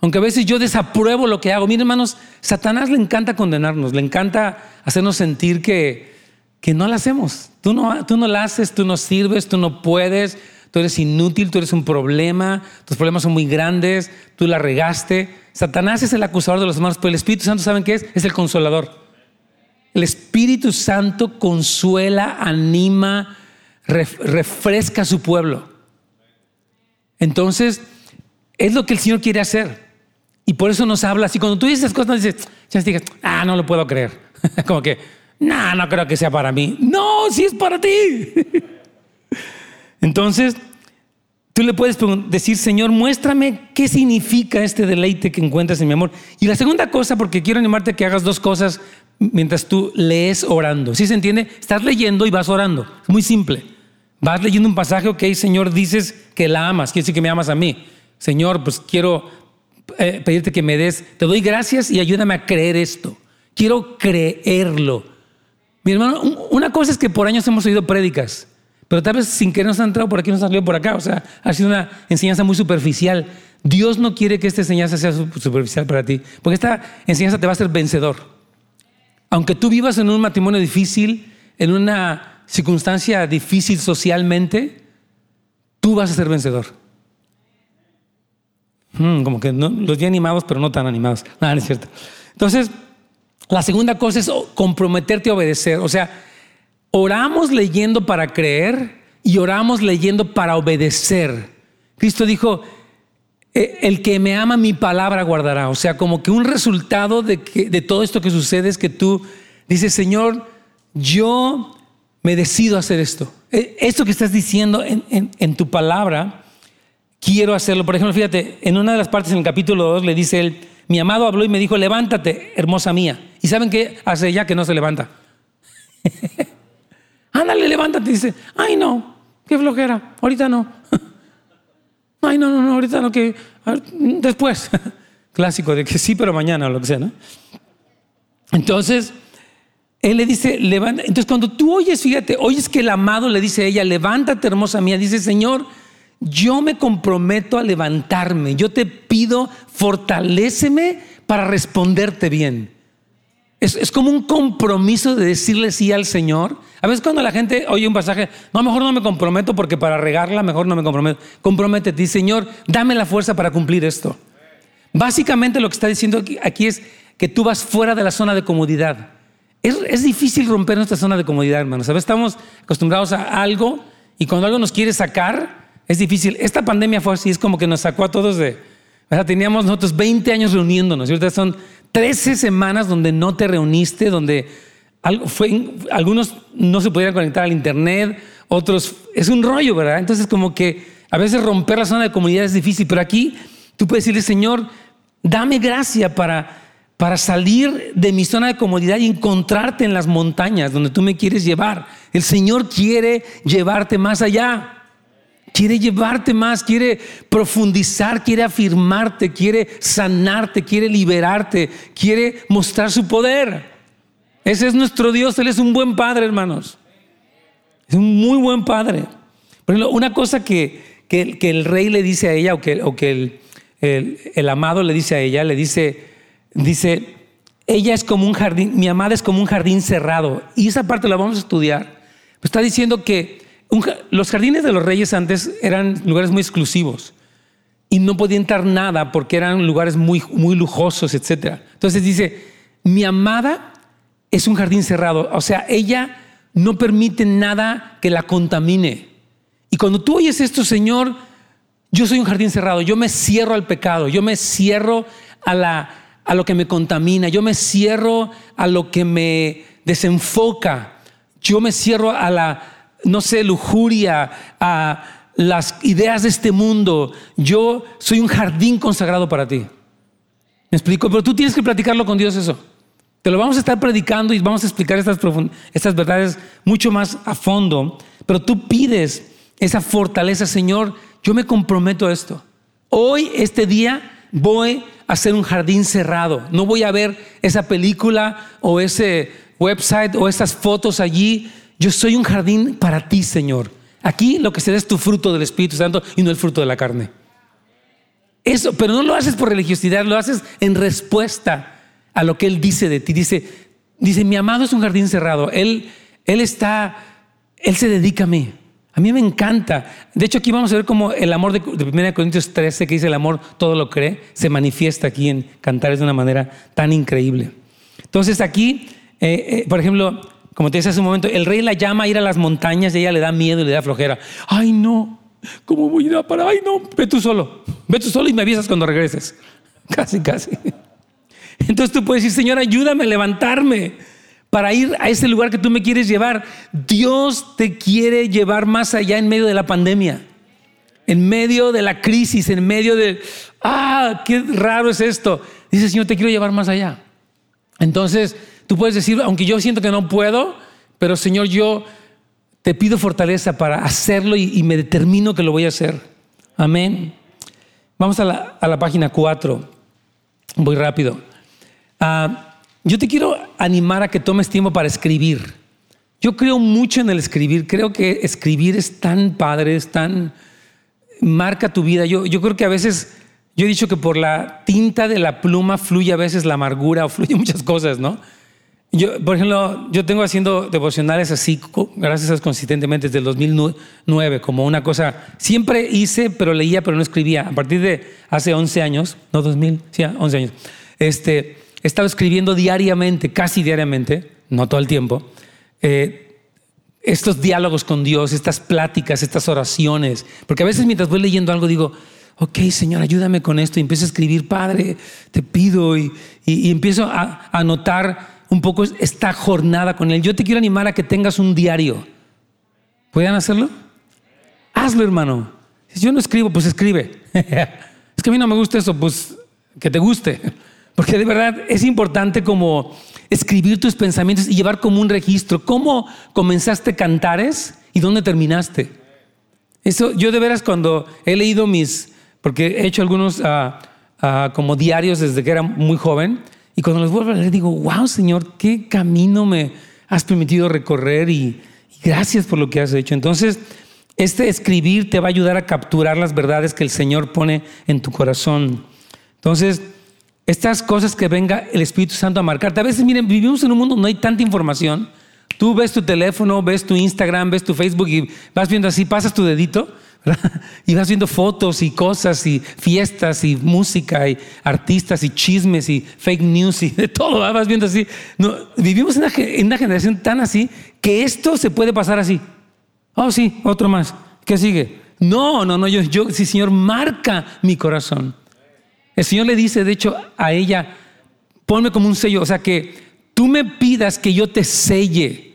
Aunque a veces yo desapruebo lo que hago. Miren, hermanos, Satanás le encanta condenarnos, le encanta hacernos sentir que, que no la hacemos. Tú no, tú no la haces, tú no sirves, tú no puedes, tú eres inútil, tú eres un problema, tus problemas son muy grandes, tú la regaste. Satanás es el acusador de los hermanos, pero el Espíritu Santo, ¿saben qué es? Es el consolador. El Espíritu Santo consuela, anima, refresca a su pueblo. Entonces, es lo que el Señor quiere hacer. Y por eso nos habla así. Cuando tú dices cosas, dices, ya dices, ah, no lo puedo creer. Como que, no, no creo que sea para mí. No, sí es para ti. Entonces, tú le puedes decir, Señor, muéstrame qué significa este deleite que encuentras en mi amor. Y la segunda cosa, porque quiero animarte a que hagas dos cosas mientras tú lees orando. ¿Sí se entiende? Estás leyendo y vas orando. Es muy simple. Vas leyendo un pasaje, ok, Señor, dices que la amas, quiere decir que me amas a mí. Señor, pues quiero eh, pedirte que me des, te doy gracias y ayúdame a creer esto. Quiero creerlo. Mi hermano, una cosa es que por años hemos oído prédicas, pero tal vez sin que nos han entrado por aquí, nos han salido por acá. O sea, ha sido una enseñanza muy superficial. Dios no quiere que esta enseñanza sea superficial para ti, porque esta enseñanza te va a hacer vencedor. Aunque tú vivas en un matrimonio difícil, en una circunstancia difícil socialmente, tú vas a ser vencedor. Hmm, como que los vi animados, pero no tan animados. Nada, no es cierto. Entonces, la segunda cosa es comprometerte a obedecer. O sea, oramos leyendo para creer y oramos leyendo para obedecer. Cristo dijo, e, el que me ama mi palabra guardará. O sea, como que un resultado de, de todo esto que sucede es que tú dices, Señor, yo me decido hacer esto. E, esto que estás diciendo en, tu palabra, quiero hacerlo. Por ejemplo, fíjate, en una de las partes en el capítulo 2 le dice él, mi amado habló y me dijo, levántate, hermosa mía. ¿Y saben qué hace ella que no se levanta? Ándale, levántate. Dice, ay no, qué flojera, ahorita no. ay no, no, no, ahorita no, que después. Clásico de que sí, pero mañana o lo que sea, ¿no? Entonces, él le dice, levanta. Entonces, cuando tú oyes, fíjate, oyes que el amado le dice a ella, levántate, hermosa mía, dice, Señor, yo me comprometo a levantarme. Yo te pido, fortaléceme para responderte bien. Es, como un compromiso de decirle sí al Señor. A veces cuando la gente oye un pasaje, no, mejor no me comprometo porque para regarla, mejor no me comprometo. Comprométete, Señor, dame la fuerza para cumplir esto. Básicamente lo que está diciendo aquí es que tú vas fuera de la zona de comodidad. Es, difícil romper nuestra zona de comodidad, hermanos. A veces estamos acostumbrados a algo y cuando algo nos quiere sacar, es difícil. Esta pandemia fue así, es como que nos sacó a todos de... Teníamos nosotros 20 años reuniéndonos ahorita son 13 semanas donde no te reuniste, donde algunos no se pudieran conectar al internet, otros... Es un rollo, ¿verdad? Entonces como que a veces romper la zona de comodidad es difícil, pero aquí tú puedes decirle, Señor, dame gracia para para salir de mi zona de comodidad y encontrarte en las montañas donde tú me quieres llevar. El Señor quiere llevarte más allá. Quiere llevarte más, quiere profundizar, quiere afirmarte, quiere sanarte, quiere liberarte, quiere mostrar su poder. Ese es nuestro Dios, Él es un buen padre, hermanos. Es un muy buen padre. Pero una cosa que, que, el rey le dice a ella, o que, o que el, el amado le dice a ella, le dice, dice, ella es como un jardín, mi amada es como un jardín cerrado. Y esa parte la vamos a estudiar. está diciendo que los jardines de los reyes antes eran lugares muy exclusivos y no podía entrar nada porque eran lugares muy, muy lujosos, etc. Entonces dice, mi amada es un jardín cerrado. O sea, ella no permite nada que la contamine. Y cuando tú oyes esto, Señor, yo soy un jardín cerrado, yo me cierro al pecado, yo me cierro a la a lo que me contamina, yo me cierro a lo que me desenfoca, yo me cierro a la, no sé, lujuria, a las ideas de este mundo. Yo soy un jardín consagrado para ti. ¿Me explico? Pero tú tienes que platicarlo con Dios eso. Te lo vamos a estar predicando y vamos a explicar estas, estas verdades mucho más a fondo. Pero tú pides esa fortaleza, Señor, yo me comprometo a esto. Hoy, este día, voy a ser un jardín cerrado. No voy a ver esa película o ese website o esas fotos allí. Yo soy un jardín para ti, Señor. Aquí lo que se da es tu fruto del Espíritu Santo y no el fruto de la carne. Eso, pero no lo haces por religiosidad, lo haces en respuesta a lo que Él dice de ti. Dice, dice, mi amado es un jardín cerrado. Él, él está, Él se dedica a mí. A mí me encanta. De hecho, aquí vamos a ver cómo el amor de, 1 Corintios 13, que dice el amor todo lo cree, se manifiesta aquí en Cantares de una manera tan increíble. Entonces aquí, eh, eh, por ejemplo, como te decía hace un momento, el rey la llama a ir a las montañas y ella le da miedo y le da flojera. Ay, no, ¿cómo voy a ir a para? Ay, no, ve tú solo. Ve tú solo y me avisas cuando regreses. Casi, casi. Entonces tú puedes decir, Señor, ayúdame a levantarme para ir a ese lugar que tú me quieres llevar. Dios te quiere llevar más allá en medio de la pandemia, en medio de la crisis, en medio de, ah, qué raro es esto. Dice, Señor, te quiero llevar más allá. Entonces, tú puedes decir, aunque yo siento que no puedo, pero Señor, yo te pido fortaleza para hacerlo y, me determino que lo voy a hacer. Amén. Vamos a la, página 4. Voy rápido. Ah, yo te quiero animar a que tomes tiempo para escribir. Yo creo mucho en el escribir. Creo que escribir es tan padre, es tan... marca tu vida. Yo, yo creo que a veces, yo he dicho que por la tinta de la pluma fluye a veces la amargura o fluye muchas cosas, ¿no? Yo, por ejemplo, yo tengo haciendo devocionales así, gracias a consistentemente desde el 2009, como una cosa, siempre hice, pero leía, pero no escribía. A partir de hace 11 años, no 2000, sí, 11 años, este, he estado escribiendo diariamente, casi diariamente, no todo el tiempo, eh, estos diálogos con Dios, estas pláticas, estas oraciones. Porque a veces mientras voy leyendo algo digo, ok, Señor, ayúdame con esto. Y empiezo a escribir, Padre, te pido. Y, empiezo a, anotar un poco esta jornada con Él. Yo te quiero animar a que tengas un diario. ¿Pueden hacerlo? Hazlo, hermano. Si yo no escribo, pues escribe. es que a mí no me gusta eso, pues que te guste. Porque de verdad es importante como escribir tus pensamientos y llevar como un registro. ¿Cómo comenzaste cantares y dónde terminaste? Eso, yo de veras cuando he leído mis, porque he hecho algunos ah, ah, como diarios desde que era muy joven, y cuando los vuelvo a leer digo, wow Señor, qué camino me has permitido recorrer y, y gracias por lo que has hecho. Entonces, este escribir te va a ayudar a capturar las verdades que el Señor pone en tu corazón. Entonces, estas cosas que venga el Espíritu Santo a marcarte. A veces, miren, vivimos en un mundo donde no hay tanta información. Tú ves tu teléfono, ves tu Instagram, ves tu Facebook y vas viendo así, pasas tu dedito y vas viendo fotos y cosas y fiestas y música y artistas y chismes y fake news y de todo. Vas viendo así. Vivimos en una, en una generación tan así que esto se puede pasar así. Oh, sí, otro más. ¿Qué sigue? No, no, no, yo, yo, sí, Señor, marca mi corazón. El Señor le dice, de hecho, a ella, ponme como un sello, o sea, que tú me pidas que yo te selle,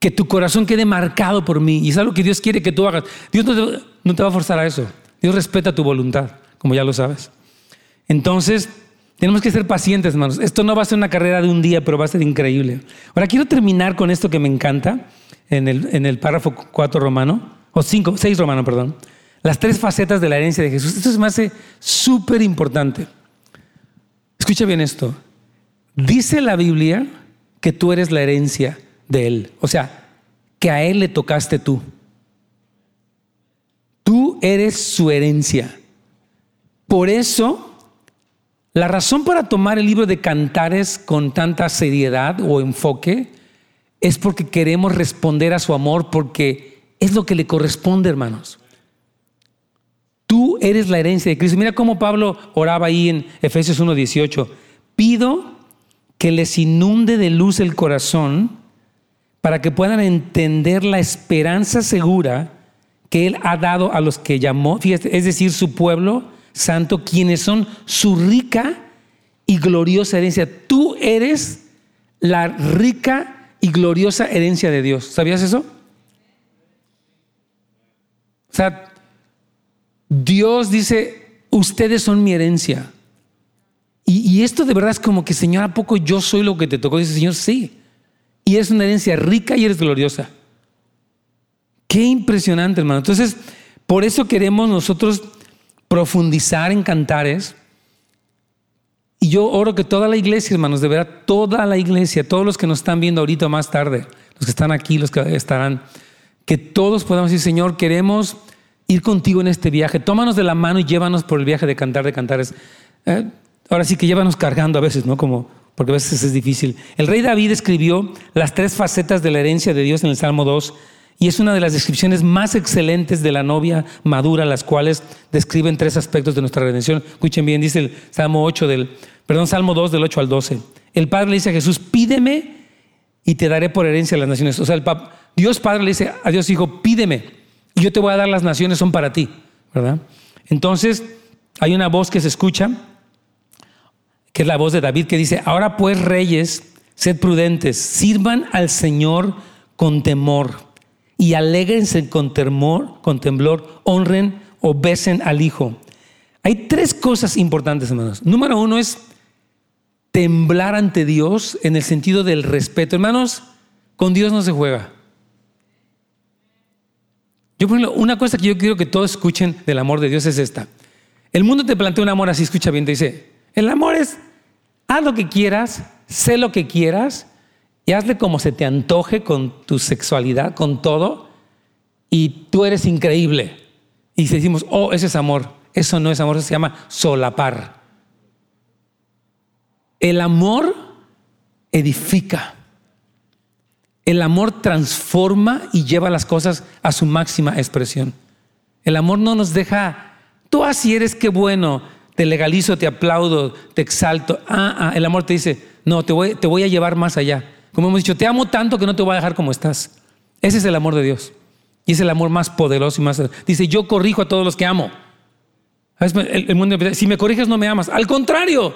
que tu corazón quede marcado por mí. Y es algo que Dios quiere que tú hagas. Dios no te, va a forzar a eso. Dios respeta tu voluntad, como ya lo sabes. Entonces, tenemos que ser pacientes, hermanos. Esto no va a ser una carrera de un día, pero va a ser increíble. Ahora, quiero terminar con esto que me encanta en el, en el párrafo 4 romano, o 5, 6 romano, perdón. Las tres facetas de la herencia de Jesús. Esto se me hace súper importante. Escucha bien esto. Dice la Biblia que tú eres la herencia de Él. O sea, que a Él le tocaste tú. Tú eres su herencia. Por eso, la razón para tomar el libro de cantares con tanta seriedad o enfoque es porque queremos responder a su amor, porque es lo que le corresponde, hermanos. Tú eres la herencia de Cristo. Mira cómo Pablo oraba ahí en Efesios 1:18. Pido que les inunde de luz el corazón para que puedan entender la esperanza segura que Él ha dado a los que llamó, fíjate, es decir, su pueblo santo, quienes son su rica y gloriosa herencia. Tú eres la rica y gloriosa herencia de Dios. ¿Sabías eso? O sea, Dios dice, ustedes son mi herencia. Y, esto de verdad es como que, Señor, ¿a poco yo soy lo que te tocó? Dice, Señor, sí. Y es una herencia rica y eres gloriosa. Qué impresionante, hermano. Entonces, por eso queremos nosotros profundizar en cantares. Y yo oro que toda la iglesia, hermanos, de verdad, toda la iglesia, todos los que nos están viendo ahorita más tarde, los que están aquí, los que estarán, que todos podamos decir, Señor, queremos ir contigo en este viaje. Tómanos de la mano y llévanos por el viaje de cantar de cantares. Eh, ahora sí que llévanos cargando a veces, ¿no? Como, porque a veces es difícil. El rey David escribió las tres facetas de la herencia de Dios en el Salmo 2 y es una de las descripciones más excelentes de la novia madura, las cuales describen tres aspectos de nuestra redención. Escuchen bien, dice el Salmo 8 del, perdón, Salmo 2 del 8 al 12. El Padre le dice a Jesús, pídeme y te daré por herencia las naciones. O sea, Dios Padre le dice a Dios Hijo, pídeme y yo te voy a dar las naciones, son para ti, ¿verdad? Entonces, hay una voz que se escucha, que es la voz de David, que dice, ahora pues reyes, sed prudentes, sirvan al Señor con temor y alégrense con temor, con temblor, honren o besen al Hijo. Hay tres cosas importantes, hermanos. Número uno es temblar ante Dios en el sentido del respeto. Hermanos, con Dios no se juega. Yo, por ejemplo, una cosa que yo quiero que todos escuchen del amor de Dios es esta. El mundo te plantea un amor así, escucha bien, te dice, el amor es, haz lo que quieras, sé lo que quieras y hazle como se te antoje con tu sexualidad, con todo, y tú eres increíble. Y decimos, oh, ese es amor. Eso no es amor, eso se llama solapar. El amor edifica. El amor transforma y lleva las cosas a su máxima expresión. El amor no nos deja, tú así eres, qué bueno, te legalizo, te aplaudo, te exalto. Ah, ah, el amor te dice, no, te voy, a llevar más allá. Como hemos dicho, te amo tanto que no te voy a dejar como estás. Ese es el amor de Dios. Y es el amor más poderoso y más... Dice, yo corrijo a todos los que amo. El, mundo, si me corriges no me amas. Al contrario.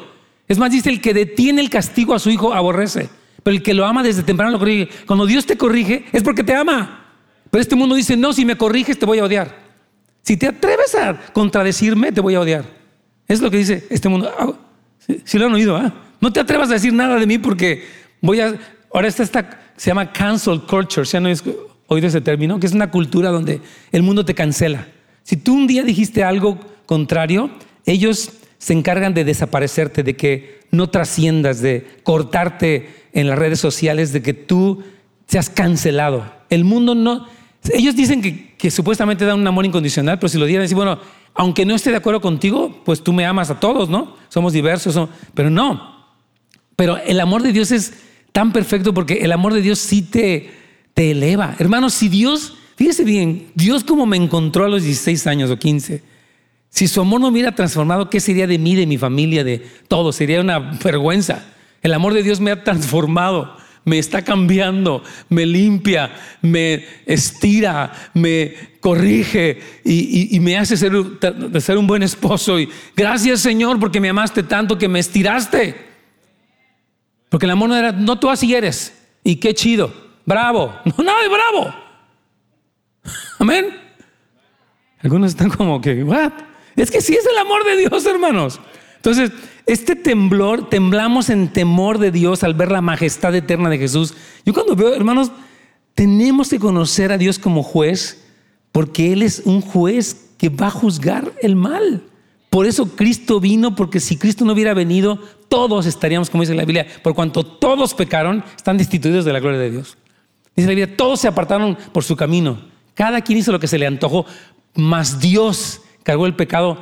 Es más, dice, el que detiene el castigo a su hijo aborrece. Pero el que lo ama desde temprano lo corrige. Cuando Dios te corrige es porque te ama. Pero este mundo dice, no, si me corriges te voy a odiar. Si te atreves a contradecirme, te voy a odiar. Es lo que dice este mundo. Ah, si, lo han oído, ¿ah? No te atrevas a decir nada de mí porque voy a... Ahora está esta, se llama cancel culture. ¿Se han oído ese término? Que es una cultura donde el mundo te cancela. Si tú un día dijiste algo contrario, ellos se encargan de desaparecerte, de que no trasciendas, de cortarte en las redes sociales, de que tú seas cancelado. El mundo no... Ellos dicen que, supuestamente dan un amor incondicional, pero si lo dieran, decir, bueno, aunque no esté de acuerdo contigo, pues tú me amas a todos, ¿no? Somos diversos, pero no. Pero el amor de Dios es tan perfecto porque el amor de Dios sí te, te eleva. Hermanos, si Dios, fíjese bien, Dios como me encontró a los 16 años o 15, si su amor no hubiera transformado, ¿qué sería de mí, de mi familia, de todo? Sería una vergüenza. El amor de Dios me ha transformado, me está cambiando, me limpia, me estira, me corrige y, me hace ser, ser un buen esposo. Y gracias Señor porque me amaste tanto que me estiraste. Porque el amor no era, no tú así eres. Y qué chido, bravo. No, nada de bravo. Amén. Algunos están como que. Es que sí es el amor de Dios, hermanos. Entonces, este temblor, temblamos en temor de Dios al ver la majestad eterna de Jesús. Yo cuando veo, hermanos, tenemos que conocer a Dios como juez, porque Él es un juez que va a juzgar el mal. Por eso Cristo vino, porque si Cristo no hubiera venido, todos estaríamos, como dice la Biblia, por cuanto todos pecaron, están destituidos de la gloria de Dios. Dice la Biblia, todos se apartaron por su camino. Cada quien hizo lo que se le antojó, mas Dios cargó el pecado,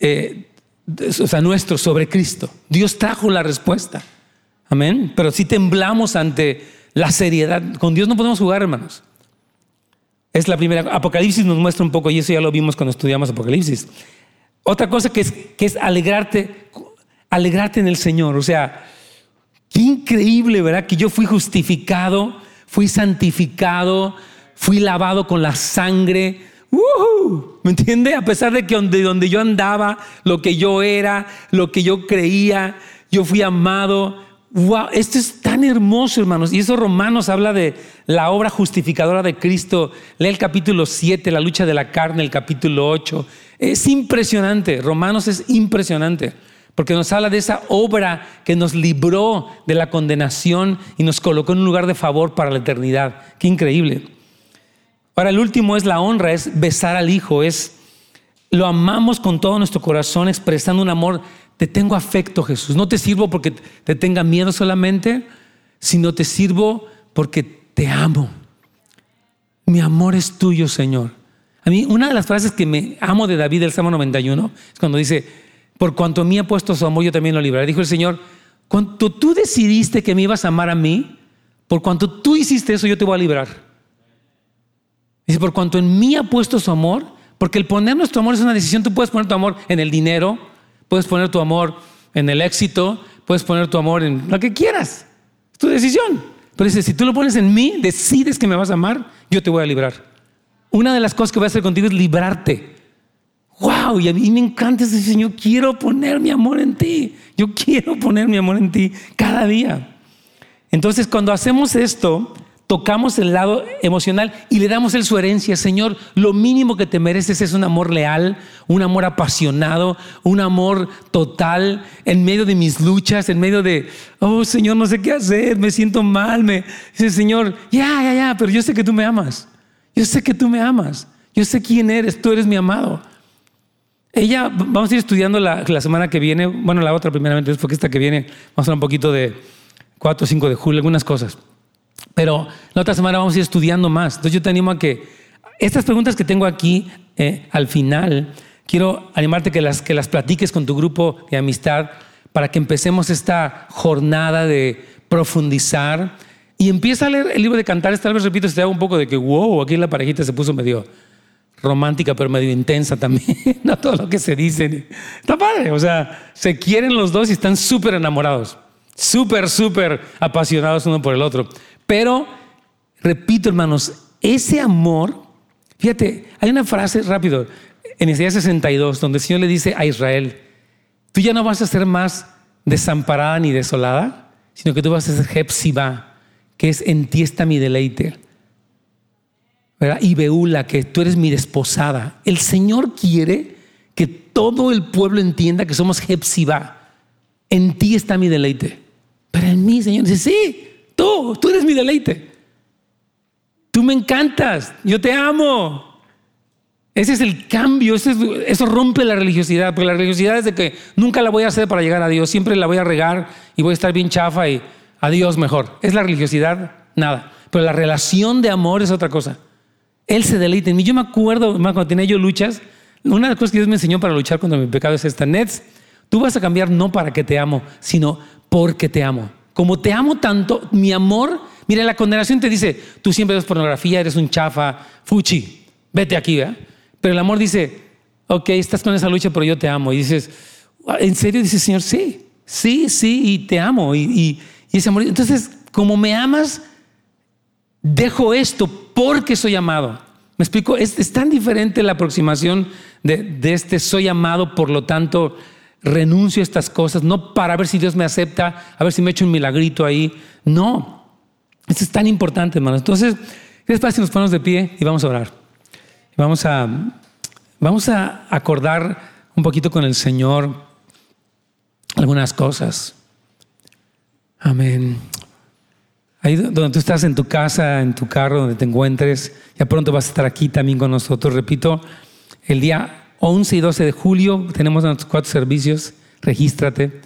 eh, o sea, nuestro sobre Cristo. Dios trajo la respuesta. Amén. Pero si temblamos ante la seriedad, con Dios no podemos jugar, hermanos. Es la primera. Apocalipsis nos muestra un poco, y eso ya lo vimos cuando estudiamos Apocalipsis. Otra cosa que es, que es alegrarte, alegrarte en el Señor. O sea, qué increíble, ¿verdad? Que yo fui justificado, fui santificado, fui lavado con la sangre ¿Me entiende? A pesar de que donde, donde yo andaba, lo que yo era, lo que yo creía, yo fui amado. Wow, esto es tan hermoso, hermanos. Y eso Romanos habla de la obra justificadora de Cristo. Lee el capítulo 7, la lucha de la carne, el capítulo 8. Es impresionante. Romanos es impresionante. Porque nos habla de esa obra que nos libró de la condenación y nos colocó en un lugar de favor para la eternidad. Qué increíble. Ahora, el último es la honra, es besar al Hijo, es lo amamos con todo nuestro corazón, expresando un amor. Te tengo afecto, Jesús. No te sirvo porque te tenga miedo solamente, sino te sirvo porque te amo. Mi amor es tuyo, Señor. A mí, una de las frases que me amo de David, del Salmo 91, es cuando dice: Por cuanto a mí ha puesto su amor, yo también lo libraré. Dijo el Señor: Cuando tú decidiste que me ibas a amar a mí, por cuanto tú hiciste eso, yo te voy a librar. Dice, por cuanto en mí ha puesto su amor, porque el poner nuestro amor es una decisión, tú puedes poner tu amor en el dinero, puedes poner tu amor en el éxito, puedes poner tu amor en lo que quieras. Es tu decisión. Pero dice, si tú lo pones en mí, decides que me vas a amar, yo te voy a librar. Una de las cosas que voy a hacer contigo es librarte. Wow, y a mí me encanta ese Señor, quiero poner mi amor en ti. Yo quiero poner mi amor en ti cada día. Entonces, cuando hacemos esto, tocamos el lado emocional y le damos el su herencia. Señor, lo mínimo que te mereces es un amor leal, un amor apasionado, un amor total en medio de mis luchas, en medio de, oh Señor, no sé qué hacer, me siento mal. Me dice, Señor, ya, ya, ya, pero yo sé que tú me amas. Yo sé que tú me amas. Yo sé quién eres, tú eres mi amado. Ella, vamos a ir estudiando la, semana que viene, bueno, la otra primeramente, después que esta que viene, vamos a hablar un poquito de 4 o 5 de julio, algunas cosas. Pero la otra semana vamos a ir estudiando más. Entonces yo te animo a que estas preguntas que tengo aquí eh, al final, quiero animarte que las, que las platiques con tu grupo de amistad para que empecemos esta jornada de profundizar y empieza a leer el libro de Cantares. Tal vez, repito, se te haga un poco de que, wow, aquí la parejita se puso medio romántica, pero medio intensa también. no todo lo que se dice. Está padre. O sea, se quieren los dos y están súper enamorados. Súper, súper apasionados uno por el otro. Pero, repito hermanos, ese amor, fíjate, hay una frase rápido en Isaías 62 donde el Señor le dice a Israel, tú ya no vas a ser más desamparada ni desolada, sino que tú vas a ser Hepzibah, que es en ti está mi deleite. ¿verdad? Y Beula, que tú eres mi desposada. El Señor quiere que todo el pueblo entienda que somos Hepzibah. En ti está mi deleite. Pero en mí, Señor, dice, sí, tú, tú eres mi deleite. Tú me encantas, yo te amo. Ese es el cambio, eso, rompe la religiosidad, porque la religiosidad es de que nunca la voy a hacer para llegar a Dios, siempre la voy a regar y voy a estar bien chafa y a Dios mejor. ¿Es la religiosidad? Nada. Pero la relación de amor es otra cosa. Él se deleita en mí. Yo me acuerdo, cuando tenía yo luchas, una de las cosas que Dios me enseñó para luchar contra mi pecado es esta, Nets, tú vas a cambiar no para que te amo, sino porque te amo. Como te amo tanto, mi amor, mira, la condenación te dice, tú siempre ves pornografía, eres un chafa, fuchi, vete aquí, ¿verdad? Pero el amor dice, ok, estás con esa lucha, pero yo te amo. Y dices, ¿en serio? Dice, Señor, sí, sí, sí, y te amo. Y, ese amor, entonces, como me amas, dejo esto porque soy amado. ¿Me explico? Es, tan diferente la aproximación de, de, este soy amado, por lo tanto renuncio a estas cosas, no para ver si Dios me acepta, a ver si me echo un milagrito ahí. No, esto es tan importante, hermanos. Entonces, ¿qué les si nos ponemos de pie y vamos a orar? Vamos a, vamos a acordar un poquito con el Señor algunas cosas. Amén. Ahí donde tú estás en tu casa, en tu carro, donde te encuentres, ya pronto vas a estar aquí también con nosotros. Repito, el día 11 y 12 de julio tenemos nuestros cuatro servicios, regístrate.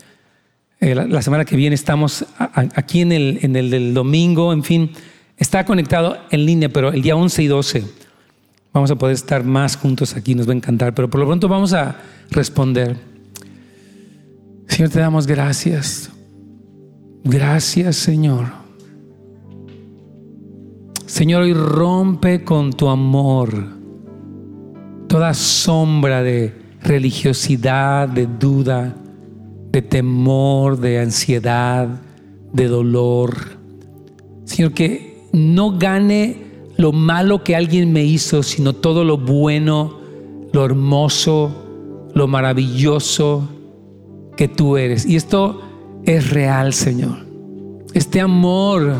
Eh, la, semana que viene estamos aquí en el, en el del domingo, en fin, está conectado en línea, pero el día 11 y 12 vamos a poder estar más juntos aquí, nos va a encantar, pero por lo pronto vamos a responder. Señor, te damos gracias. Gracias, Señor Señor, hoy rompe con tu amor toda sombra de religiosidad, de duda, de temor, de ansiedad, de dolor. Señor, que no gane lo malo que alguien me hizo, sino todo lo bueno, lo hermoso, lo maravilloso que tú eres. Y esto es real, Señor. Este amor,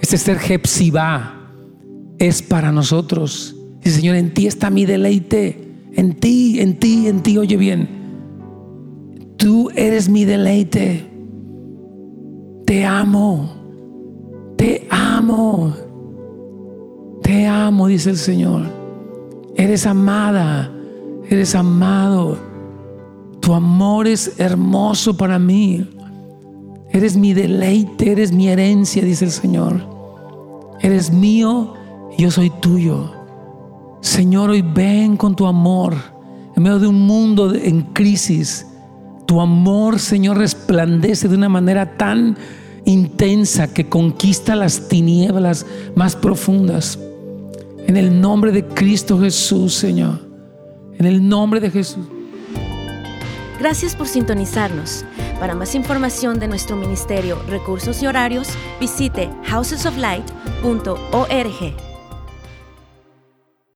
este ser Jepsibá, es para nosotros. Y Señor, en ti está mi deleite. En ti, en ti, en ti, oye bien. Tú eres mi deleite. Te amo. Te amo. Te amo, dice el Señor. Eres amada. Eres amado. Tu amor es hermoso para mí. Eres mi deleite, eres mi herencia, dice el Señor. Eres mío yo soy tuyo. Señor, hoy ven con tu amor en medio de un mundo en crisis. Tu amor, Señor, resplandece de una manera tan intensa que conquista las tinieblas más profundas. En el nombre de Cristo Jesús, Señor. En el nombre de Jesús. Gracias por sintonizarnos. Para más información de nuestro ministerio, recursos y horarios, visite housesoflight.org.